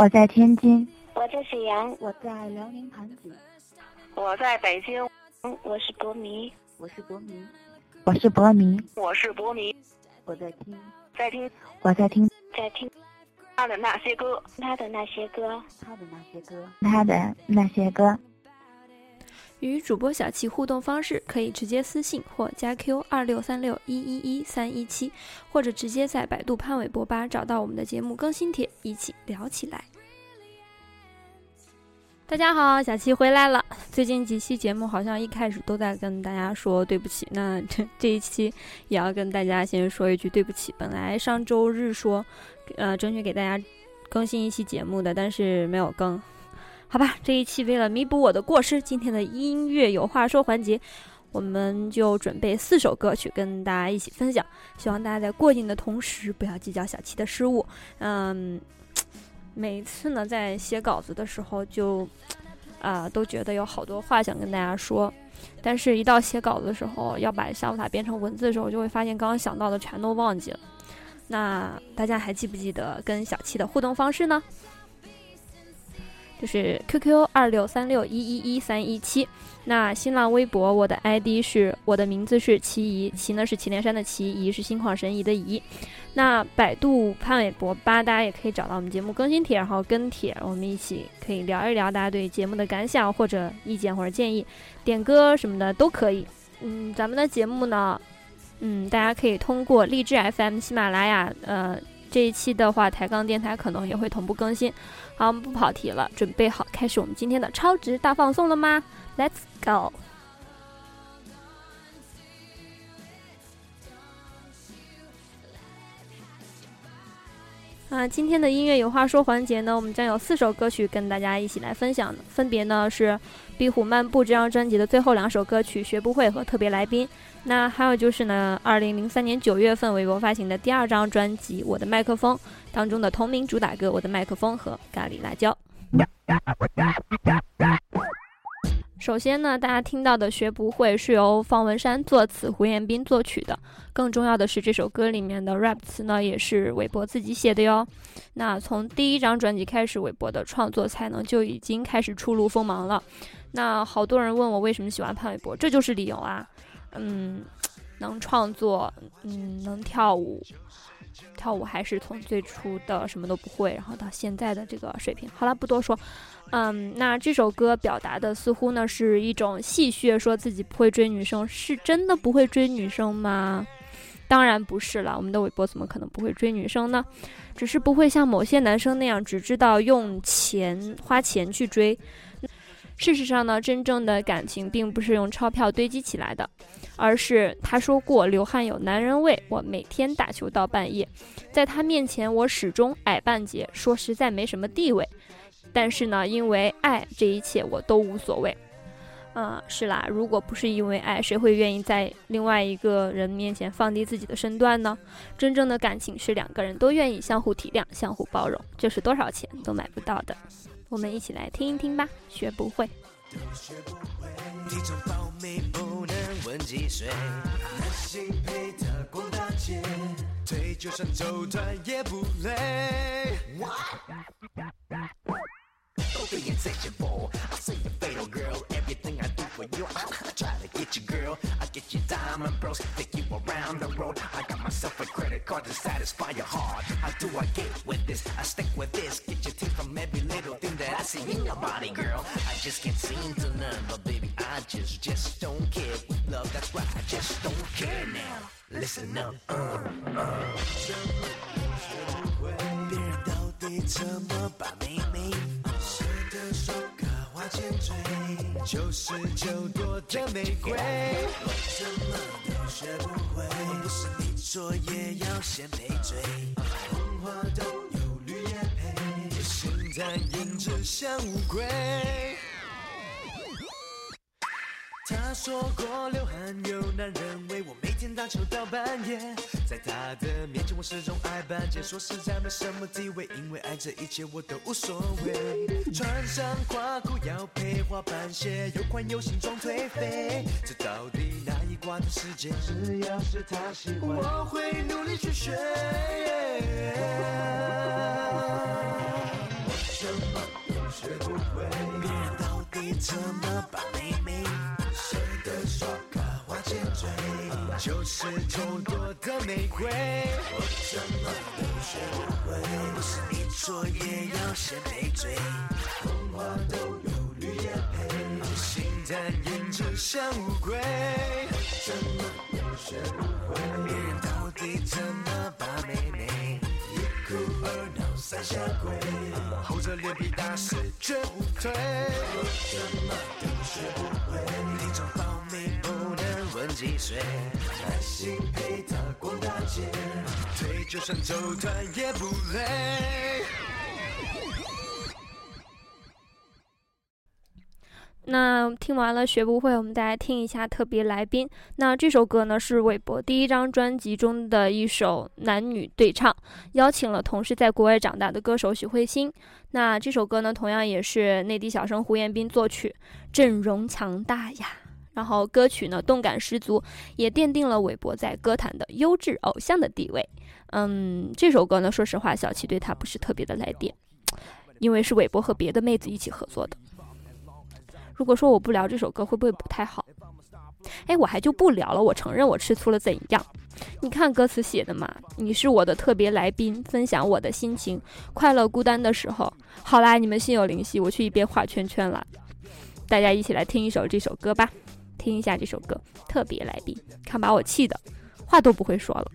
我在天津，我在沈阳，我在辽宁盘锦，我在北京，我是博迷，我是博迷，我是博迷，我是博迷，我在听，在听，我在听，在听。他的那些歌，他的那些歌，他的那些歌，他的那些歌。与主播小七互动方式可以直接私信或加 Q 二六三六一一一三一七，或者直接在百度潘玮柏吧找到我们的节目更新帖，一起聊起来。大家好，小七回来了。最近几期节目好像一开始都在跟大家说对不起，那这这一期也要跟大家先说一句对不起。本来上周日说，呃，争取给大家更新一期节目的，但是没有更。好吧，这一期为了弥补我的过失，今天的音乐有话说环节，我们就准备四首歌曲跟大家一起分享。希望大家在过瘾的同时，不要计较小七的失误。嗯，每一次呢，在写稿子的时候，就啊都觉得有好多话想跟大家说，但是一到写稿子的时候，要把想法变成文字的时候，就会发现刚刚想到的全都忘记了。那大家还记不记得跟小七的互动方式呢？就是 QQ 二六三六一一一三一七，那新浪微博我的 ID 是我的名字是齐怡，齐呢是祁连山的齐，怡是心旷神怡的怡。那百度潘玮柏吧，大家也可以找到我们节目更新帖，然后跟帖，我们一起可以聊一聊大家对节目的感想或者意见或者建议，点歌什么的都可以。嗯，咱们的节目呢，嗯，大家可以通过荔枝 FM、喜马拉雅，呃。这一期的话，抬杠电台可能也会同步更新。好，我们不跑题了，准备好开始我们今天的超值大放送了吗？Let's go！那，今天的音乐有话说环节呢，我们将有四首歌曲跟大家一起来分享，分别呢是《壁虎漫步》这张专辑的最后两首歌曲《学不会》和《特别来宾》。那还有就是呢，二零零三年九月份，微博发行的第二张专辑《我的麦克风》当中的同名主打歌《我的麦克风》和《咖喱辣椒》。首先呢，大家听到的《学不会》是由方文山作词，胡彦斌作曲的。更重要的是，这首歌里面的 rap 词呢，也是韦伯自己写的哟。那从第一张专辑开始，韦伯的创作才能就已经开始初露锋芒了。那好多人问我为什么喜欢潘玮柏，这就是理由啊。嗯，能创作，嗯，能跳舞，跳舞还是从最初的什么都不会，然后到现在的这个水平。好了，不多说。嗯，那这首歌表达的似乎呢是一种戏谑，说自己不会追女生，是真的不会追女生吗？当然不是了，我们的韦博怎么可能不会追女生呢？只是不会像某些男生那样只知道用钱花钱去追。事实上呢，真正的感情并不是用钞票堆积起来的，而是他说过流汗有男人味。我每天打球到半夜，在他面前我始终矮半截，说实在没什么地位。但是呢，因为爱，这一切我都无所谓。嗯，是啦，如果不是因为爱，谁会愿意在另外一个人面前放低自己的身段呢？真正的感情是两个人都愿意相互体谅、相互包容，这是多少钱都买不到的。我们一起来听一听吧，学不会。for you. I try to get you, girl. I get you diamond bros, take you around the road. I got myself a credit card to satisfy your heart. How do I get with this? I stick with this. Get your teeth from every in your body, girl. I just can't seem to learn, but baby, I just, just don't care. With love, that's right, I just don't care now. Listen up, uh, uh. 别人到底怎么把妹妹？谁的手可花千追？九十九朵的玫瑰，我怎么都学不会。不是你说也要先配嘴，红花都有绿叶配，心在胭脂像乌龟。他说过流汗有男人味，我每天打球到半夜，在他的面前我始终爱半截，说实在没什么地位，因为爱这一切我都无所谓。穿上垮裤要配滑板鞋，又宽又形状颓废，这到底哪一挂的世界？只要是他喜欢，我会努力去学。别人到底怎么把妹妹？谁的刷卡花钱追？就是众多的玫瑰，我怎么都学不会。不是你错也要先配嘴，童话都有绿叶配，心淡眼就像乌龟，怎么都学不会。别人到底怎么把妹妹？一哭二闹三下跪，厚着脸皮打死绝不退，我怎么都学不会。听众报名不能问几岁，耐心陪他逛大街，腿就算走断也不累。那听完了学不会，我们再来听一下特别来宾。那这首歌呢是韦伯第一张专辑中的一首男女对唱，邀请了同是在国外长大的歌手许慧欣。那这首歌呢，同样也是内地小生胡彦斌作曲，阵容强大呀。然后歌曲呢动感十足，也奠定了韦伯在歌坛的优质偶像的地位。嗯，这首歌呢，说实话，小七对他不是特别的来电，因为是韦伯和别的妹子一起合作的。如果说我不聊这首歌，会不会不太好？哎，我还就不聊了。我承认我吃醋了，怎样？你看歌词写的嘛，你是我的特别来宾，分享我的心情，快乐孤单的时候。好啦，你们心有灵犀，我去一边画圈圈了。大家一起来听一首这首歌吧，听一下这首歌，特别来宾，看把我气的，话都不会说了。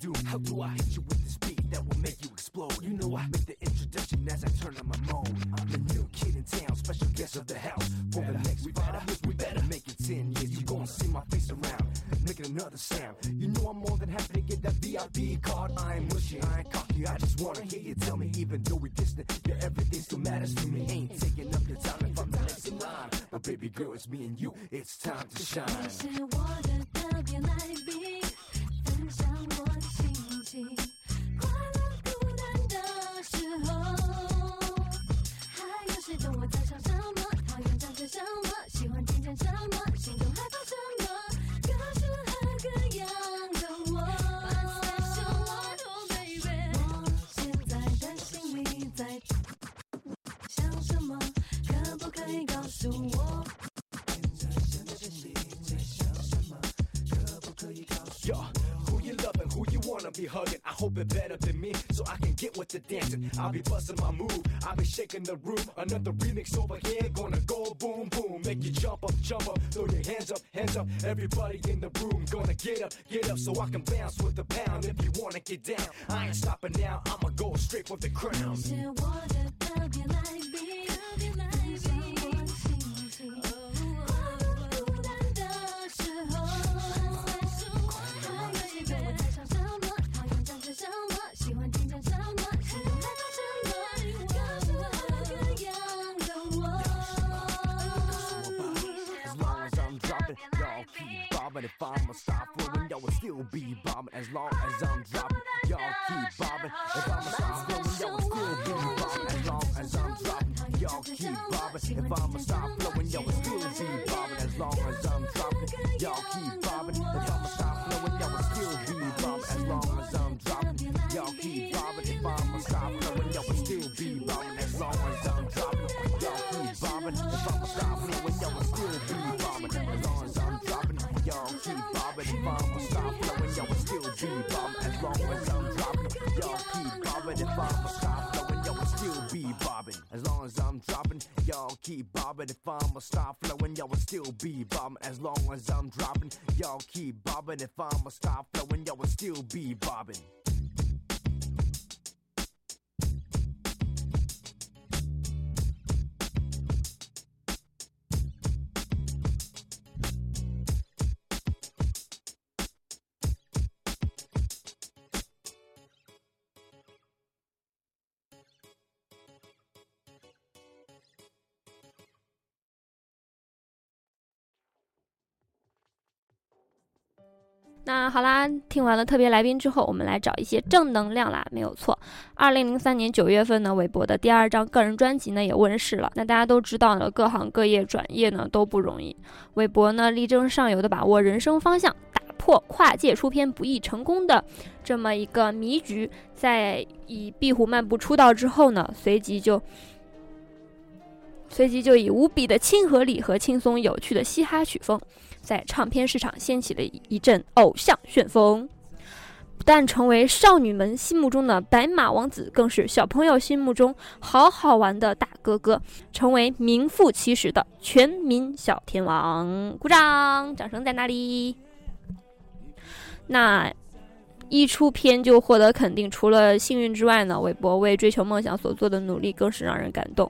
My soul, my flow, down low. Now what you know? Pass me my keys to my VIP room. Said everybody free from this crazy doom. How do I hit you with this beat that will make you explode? You know I make the introduction as I turn on my mode. I'm the new kid in town, special guest of the house. For the next five, we better make it ten years. You gon' see my face around, making another sound. You know I'm more than happy to get that VIP card. I ain't mushy, I ain't cocky. I just wanna hear you tell me, even though we distant, your everything still matters to me. Ain't taking up your time if I'm the next in line. But baby girl, it's me and you. It's time to shine. 你是我的特别来宾，分享 Hope it better than me, so I can get with the dancing. I'll be busting my move, I'll be shaking the room. Another remix over here, gonna go boom boom, make you jump up, jump up, throw your hands up, hands up. Everybody in the room, gonna get up, get up, so I can bounce with the pound. If you wanna get down, I ain't stopping now, I'ma go straight for the crown. If I'ma yo, I'll still be bombing as long as I'm dropping. Y'all keep bobbing. If I'm myself willing, yo, I'll still be bombing as long as I'm dropping. Y'all keep bobbing. If I'm myself long as I'm dropping, y'all keep bobbing. If I'ma stop flowing, y'all will still be bobbing. As long as I'm dropping, y'all keep bobbing. If I'ma stop flowing, y'all will still be bobbing. As long as I'm dropping, y'all keep bobbing. If I'ma stop flowing, y'all will still be bobbing. 好啦，听完了特别来宾之后，我们来找一些正能量啦，没有错。二零零三年九月份呢，韦伯的第二张个人专辑呢也问世了。那大家都知道呢，各行各业转业呢都不容易。韦伯呢力争上游的把握人生方向，打破跨界出片不易成功的这么一个迷局，在以《壁虎漫步》出道之后呢，随即就随即就以无比的亲和力和轻松有趣的嘻哈曲风，在唱片市场掀起了一阵偶像旋风。不但成为少女们心目中的白马王子，更是小朋友心目中好好玩的大哥哥，成为名副其实的全民小天王。鼓掌，掌声在哪里？那一出片就获得肯定，除了幸运之外呢，韦伯为追求梦想所做的努力更是让人感动。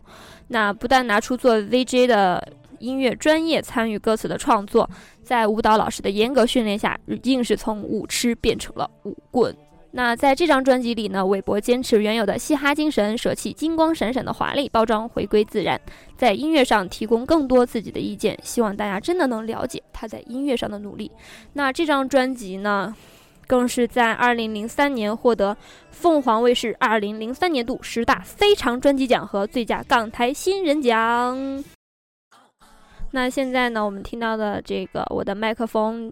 那不但拿出做 VJ 的音乐专业参与歌词的创作，在舞蹈老师的严格训练下，硬是从舞痴变成了舞棍。那在这张专辑里呢，韦伯坚持原有的嘻哈精神，舍弃金光闪闪的华丽包装，回归自然，在音乐上提供更多自己的意见，希望大家真的能了解他在音乐上的努力。那这张专辑呢，更是在2003年获得凤凰卫视2003年度十大非常专辑奖和最佳港台新人奖。那现在呢，我们听到的这个《我的麦克风》，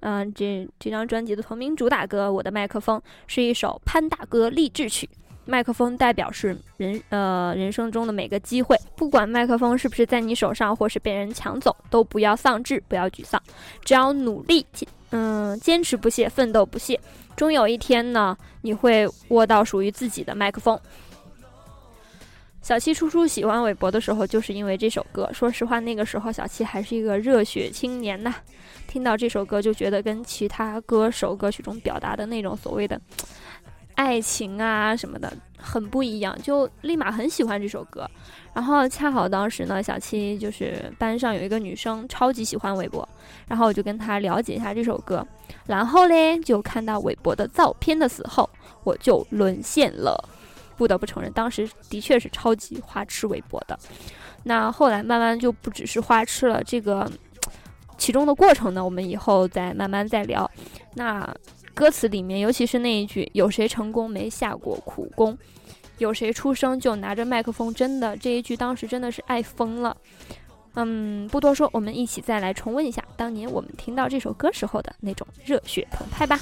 嗯、这这张专辑的同名主打歌《我的麦克风》是一首潘大哥励志曲。麦克风代表是人呃人生中的每个机会，不管麦克风是不是在你手上，或是被人抢走，都不要丧志，不要沮丧，只要努力，嗯，坚持不懈，奋斗不懈，终有一天呢，你会握到属于自己的麦克风。小七初初喜欢韦伯的时候，就是因为这首歌。说实话，那个时候小七还是一个热血青年呐，听到这首歌就觉得跟其他歌手歌曲中表达的那种所谓的爱情啊什么的很不一样，就立马很喜欢这首歌。然后恰好当时呢，小七就是班上有一个女生超级喜欢韦伯，然后我就跟她了解一下这首歌，然后嘞就看到韦伯的照片的时候，我就沦陷了。不得不承认，当时的确是超级花痴韦伯的。那后来慢慢就不只是花痴了，这个其中的过程呢，我们以后再慢慢再聊。那歌词里面，尤其是那一句“有谁成功没下过苦功，有谁出生就拿着麦克风”，真的这一句当时真的是爱疯了。嗯，不多说，我们一起再来重温一下当年我们听到这首歌时候的那种热血澎湃吧。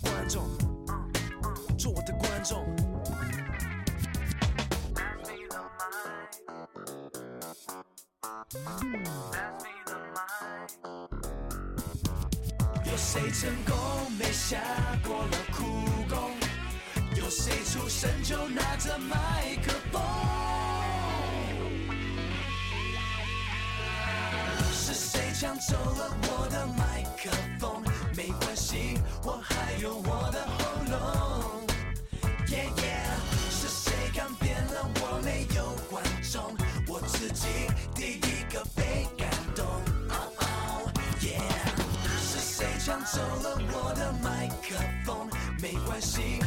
观众做我的观众。有谁成功没下过了苦功？有谁出生就拿着麦克风？是谁抢走了我的麦克风？没关系，我还有我的喉咙。耶耶是谁改变了我？没有观众，我自己第一个被感动。哦哦耶是谁抢走了我的麦克风？没关系，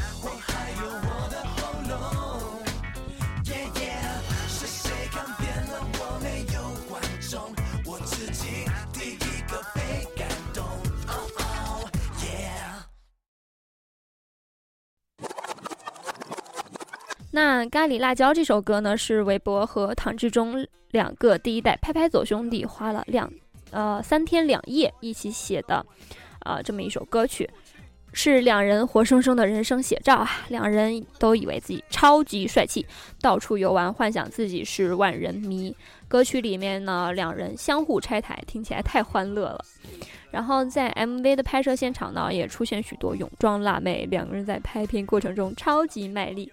那《咖喱辣椒》这首歌呢，是韦伯和唐志忠两个第一代拍拍走兄弟花了两呃三天两夜一起写的，啊、这么一首歌曲，是两人活生生的人生写照啊！两人都以为自己超级帅气，到处游玩，幻想自己是万人迷。歌曲里面呢，两人相互拆台，听起来太欢乐了。然后在 MV 的拍摄现场呢，也出现许多泳装辣妹，两个人在拍片过程中超级卖力，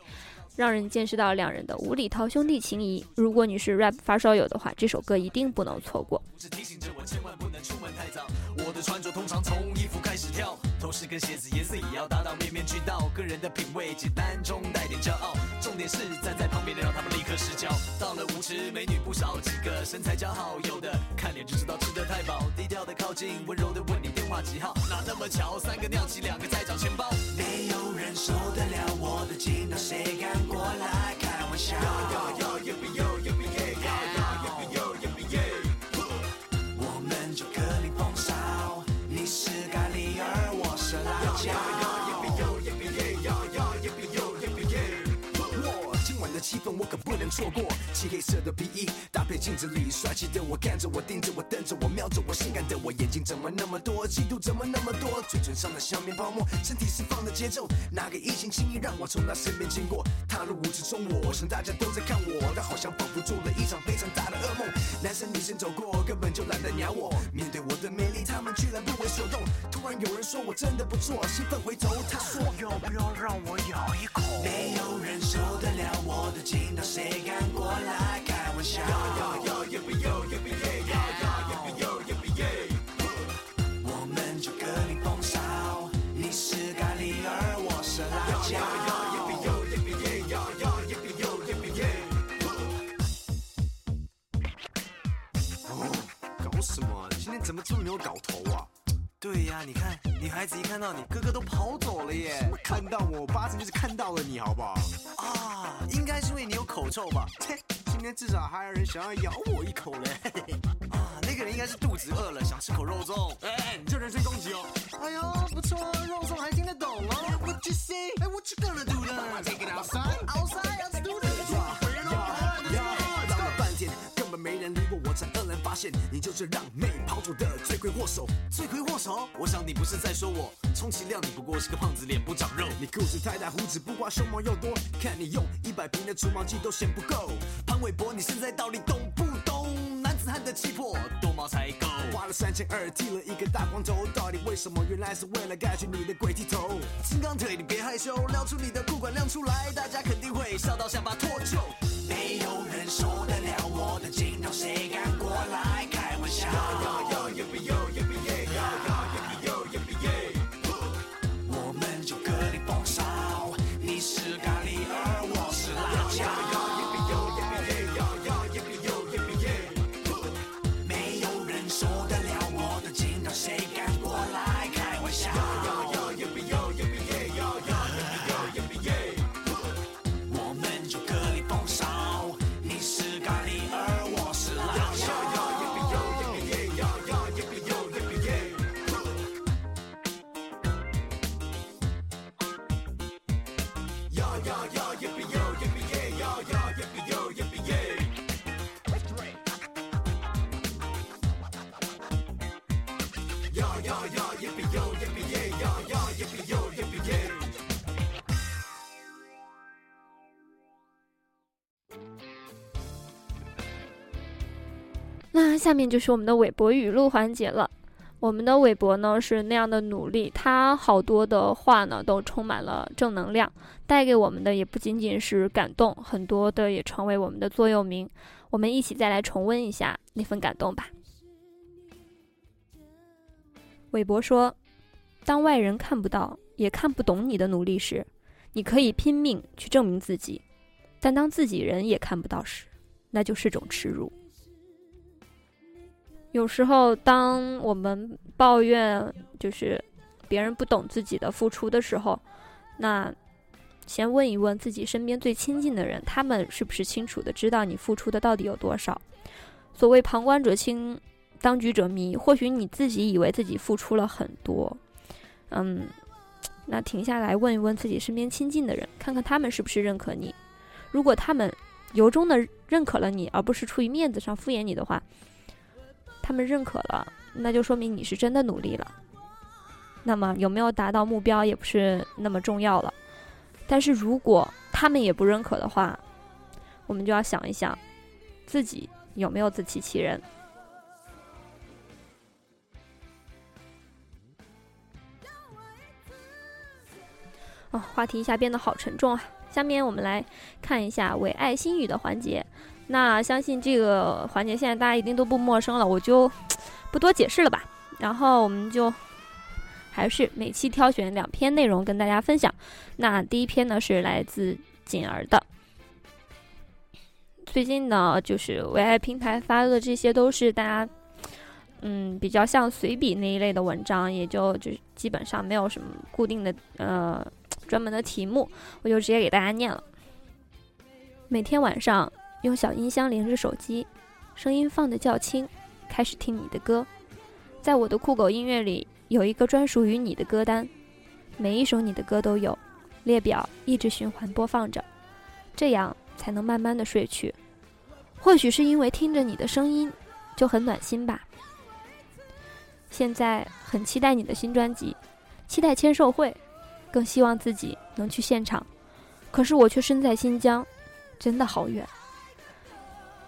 让人见识到两人的无厘头兄弟情谊。如果你是 rap 发烧友的话，这首歌一定不能错过。是提醒着我千万不能出门太早。我的穿着通常从衣服开始挑，头饰跟鞋子颜色也要达到面面俱到。个人的品味简单中带点骄傲，重点是站在旁边的让他们立刻失焦。到了舞池，美女不少几个，身材姣好，有的看脸就知道吃得太饱。低调的靠近，温柔的问你电话几号？哪那么巧，三个尿急，两个在找钱包。没有人受得了我的劲道，谁敢我可不能错过，漆黑色的皮衣搭配镜子里帅气的我，看着我，盯着我，瞪着我，瞄着我，性感的我，眼睛怎么那么多，嫉妒怎么那么多，嘴唇上的笑面泡沫，身体释放的节奏，哪个异性轻易让我从他身边经过？踏入舞池中，我想大家都在看我，但好像仿佛做了一场非常大的噩梦。男生女生走过，根本就懒得鸟我。面对我的魅力，他们居然不。然有人说我真的不错，兴奋回头，他说要不要让我咬一口？没有人受得了我的劲道，谁敢过来开玩笑？我们就各领风骚，你是咖喱儿，我是辣椒。哦，搞什么？今天怎么这么没有搞头？对呀、你看，女孩子一看到你，哥哥都跑走了耶！看到我，八成就是看到了你，好不好？啊，应该是因为你有口臭吧？切，今天至少还有人想要咬我一口嘞！啊，那个人应该是肚子饿了，想吃口肉粽。哎，你这人身攻击哦！哎呦，不错，肉粽还听得懂哦。What you say? Hey, what you gonna do 现，你就是让妹跑走的罪魁祸首。罪魁祸首？我想你不是在说我，充其量你不过是个胖子，脸不长肉。你裤子太大，胡子不刮，胸毛又多，看你用一百瓶的除毛剂都嫌不够。潘玮柏，你现在到底懂不懂？男子汉的气魄，多毛才够。花了三千二剃了一个大光头，到底为什么？原来是为了盖住你的鬼剃头。金刚腿，你别害羞，撩出你的裤管亮出来，大家肯定会笑到下巴脱臼。没有受得了我的镜头，谁敢过来开玩笑？下面就是我们的韦博语录环节了。我们的韦博呢是那样的努力，他好多的话呢都充满了正能量，带给我们的也不仅仅是感动，很多的也成为我们的座右铭。我们一起再来重温一下那份感动吧。韦博说：“当外人看不到也看不懂你的努力时，你可以拼命去证明自己；但当自己人也看不到时，那就是种耻辱。”有时候，当我们抱怨就是别人不懂自己的付出的时候，那先问一问自己身边最亲近的人，他们是不是清楚的知道你付出的到底有多少？所谓旁观者清，当局者迷。或许你自己以为自己付出了很多，嗯，那停下来问一问自己身边亲近的人，看看他们是不是认可你。如果他们由衷的认可了你，而不是出于面子上敷衍你的话，他们认可了，那就说明你是真的努力了。那么有没有达到目标也不是那么重要了。但是如果他们也不认可的话，我们就要想一想，自己有没有自欺欺人。哦，话题一下变得好沉重啊！下面我们来看一下伪爱心语的环节。那相信这个环节现在大家一定都不陌生了，我就不多解释了吧。然后我们就还是每期挑选两篇内容跟大家分享。那第一篇呢是来自锦儿的。最近呢，就是唯爱平台发的这些都是大家，嗯，比较像随笔那一类的文章，也就就基本上没有什么固定的呃专门的题目，我就直接给大家念了。每天晚上用小音箱连着手机，声音放得较轻，开始听你的歌。在我的酷狗音乐里有一个专属于你的歌单，每一首你的歌都有，列表一直循环播放着，这样才能慢慢的睡去。或许是因为听着你的声音就很暖心吧。现在很期待你的新专辑，期待签售会，更希望自己能去现场。可是我却身在新疆，真的好远。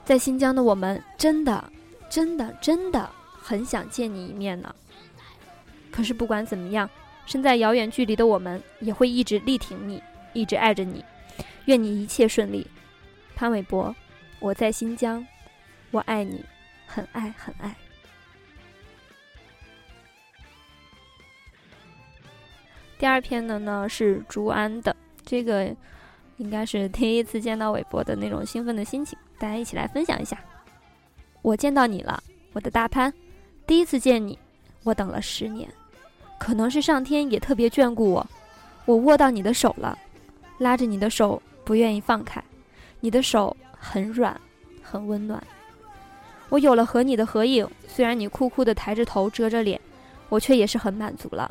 在新疆的我们，真的，真的，真的很想见你一面呢。可是不管怎么样，身在遥远距离的我们，也会一直力挺你，一直爱着你。愿你一切顺利，潘玮柏。我在新疆，我爱你，很爱很爱。第二篇的呢是朱安的，这个应该是第一次见到韦伯的那种兴奋的心情，大家一起来分享一下。我见到你了，我的大潘，第一次见你，我等了十年，可能是上天也特别眷顾我，我握到你的手了，拉着你的手不愿意放开，你的手。很软，很温暖。我有了和你的合影，虽然你酷酷的抬着头遮着脸，我却也是很满足了，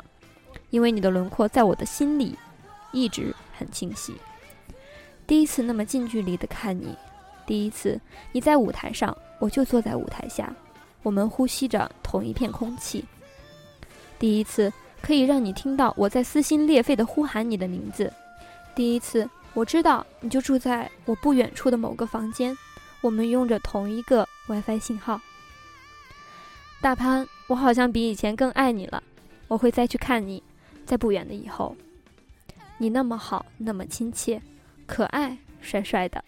因为你的轮廓在我的心里一直很清晰。第一次那么近距离的看你，第一次你在舞台上，我就坐在舞台下，我们呼吸着同一片空气。第一次可以让你听到我在撕心裂肺的呼喊你的名字，第一次。我知道你就住在我不远处的某个房间，我们用着同一个 WiFi 信号。大潘，我好像比以前更爱你了，我会再去看你，在不远的以后。你那么好，那么亲切，可爱，帅帅的，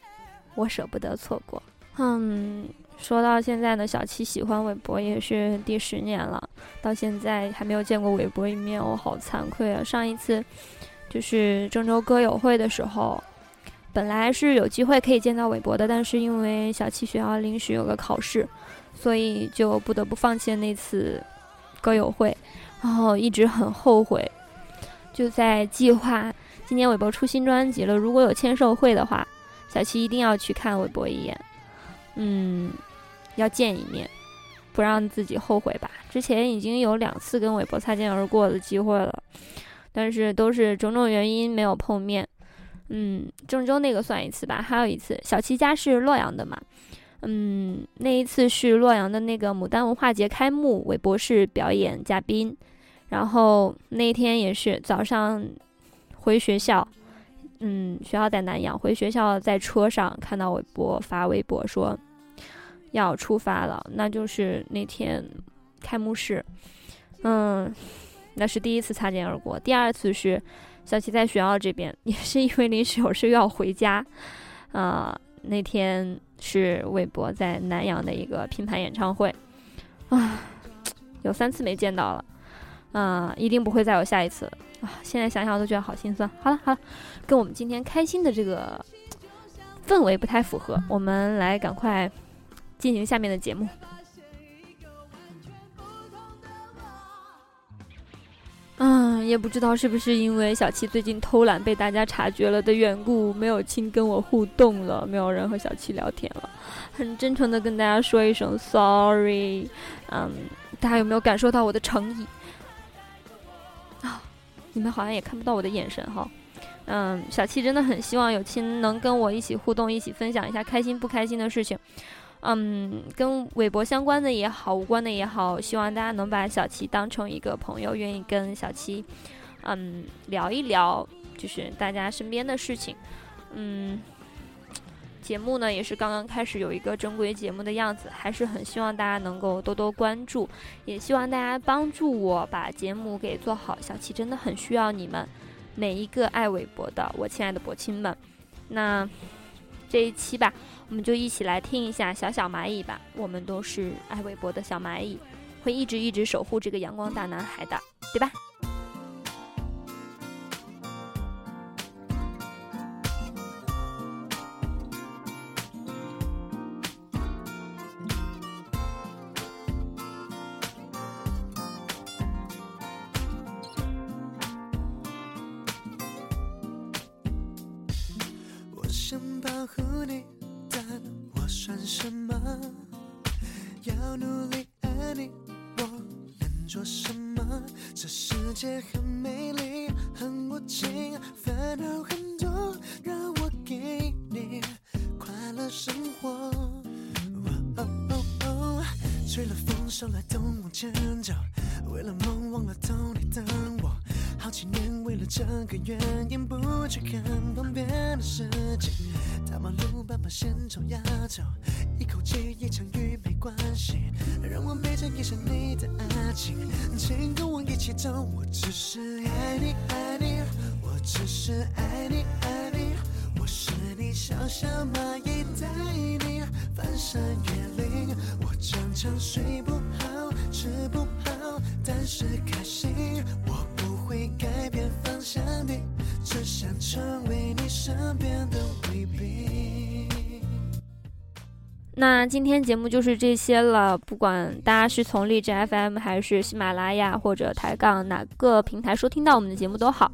我舍不得错过。嗯，说到现在呢，小七喜欢韦博也是第十年了，到现在还没有见过韦博一面，我好惭愧啊！上一次。就是郑州歌友会的时候，本来是有机会可以见到韦伯的，但是因为小七学校临时有个考试，所以就不得不放弃了那次歌友会，然后一直很后悔，就在计划今年韦伯出新专辑了，如果有签售会的话，小七一定要去看韦伯一眼，嗯，要见一面，不让自己后悔吧。之前已经有两次跟韦伯擦肩而过的机会了。但是都是种种原因没有碰面，嗯，郑州那个算一次吧。还有一次，小七家是洛阳的嘛，嗯，那一次是洛阳的那个牡丹文化节开幕，韦博士表演嘉宾。然后那天也是早上回学校，嗯，学校在南阳，回学校在车上看到韦博发微博说要出发了，那就是那天开幕式，嗯。那是第一次擦肩而过，第二次是小齐在学校这边，也是因为临时有事又要回家，啊，那天是韦博在南阳的一个拼盘演唱会，啊，有三次没见到了，啊，一定不会再有下一次。啊！现在想想都觉得好心酸。好了好了，跟我们今天开心的这个氛围不太符合，我们来赶快进行下面的节目。嗯，也不知道是不是因为小七最近偷懒被大家察觉了的缘故，没有亲跟我互动了，没有人和小七聊天了。很真诚的跟大家说一声 sorry。嗯，大家有没有感受到我的诚意？你们好像也看不到我的眼神哈。嗯，小七真的很希望有亲能跟我一起互动，一起分享一下开心不开心的事情。嗯，跟韦博相关的也好，无关的也好，希望大家能把小七当成一个朋友，愿意跟小七，嗯，聊一聊，就是大家身边的事情。嗯，节目呢也是刚刚开始有一个正规节目的样子，还是很希望大家能够多多关注，也希望大家帮助我把节目给做好。小七真的很需要你们每一个爱韦博的我亲爱的博亲们。那这一期吧，我们就一起来听一下小小蚂蚁吧。我们都是爱韦博的小蚂蚁，会一直一直守护这个阳光大男孩的，对吧？想保护你，但我算什么？要努力爱你，我能做什么？这世界很美丽，很无情，烦恼很多，让我给你快乐生活。哦哦哦，吹了风，手来动往前走，为了梦忘了痛，你等我。好几年为了这个原因不去看旁边的世，斑马线中压轴，一口气一场雨没关系，让我背着一身你的爱情，请跟我一起走，我只是爱你爱你，我只是爱你爱你，我是你小小蚂蚁带你翻山越岭，我常常睡不好吃不好，但是开心，我不会改变方向的，只想成为你身边的卫兵。那今天节目就是这些了。不管大家是从荔枝 FM 还是喜马拉雅或者抬杠哪个平台收听到我们的节目都好。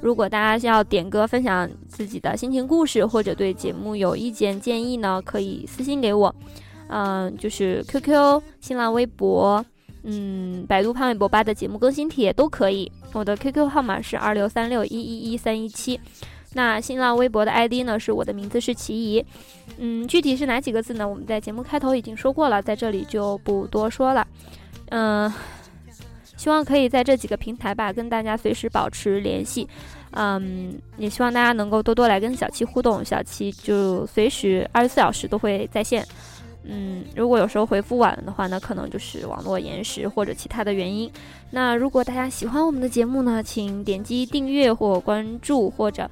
如果大家要点歌分享自己的心情故事，或者对节目有意见建议呢，可以私信给我。嗯，就是 QQ、新浪微博、嗯，百度潘玮柏吧的节目更新帖都可以。我的 QQ 号码是二六三六一一一三一七。那新浪微博的 ID 呢？是我的名字是齐怡，嗯，具体是哪几个字呢？我们在节目开头已经说过了，在这里就不多说了。嗯，希望可以在这几个平台吧，跟大家随时保持联系。嗯，也希望大家能够多多来跟小七互动，小七就随时二十四小时都会在线。嗯，如果有时候回复晚了的话呢，可能就是网络延时或者其他的原因。那如果大家喜欢我们的节目呢，请点击订阅或关注，或者，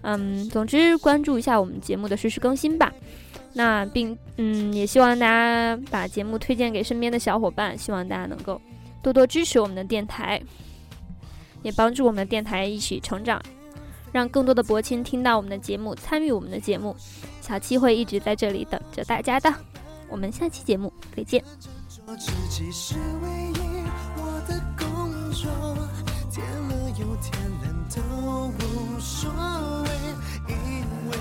嗯，总之关注一下我们节目的实时更新吧。那并嗯，也希望大家把节目推荐给身边的小伙伴，希望大家能够多多支持我们的电台，也帮助我们的电台一起成长，让更多的博亲听到我们的节目，参与我们的节目。小七会一直在这里等着大家的。我们下期节目再见。做自己是唯一，我的工作，天热又天冷都无所谓，因为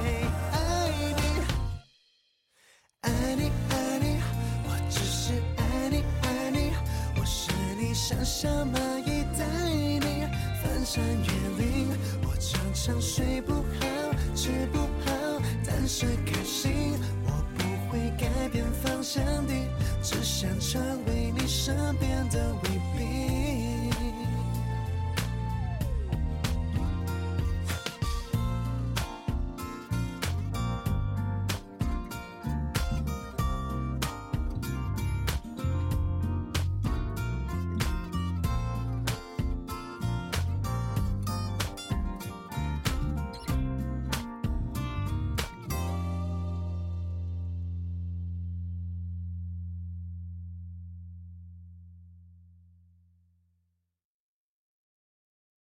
爱你，爱你爱你，我只是爱你爱你，我是你小小蚂蚁带你翻山越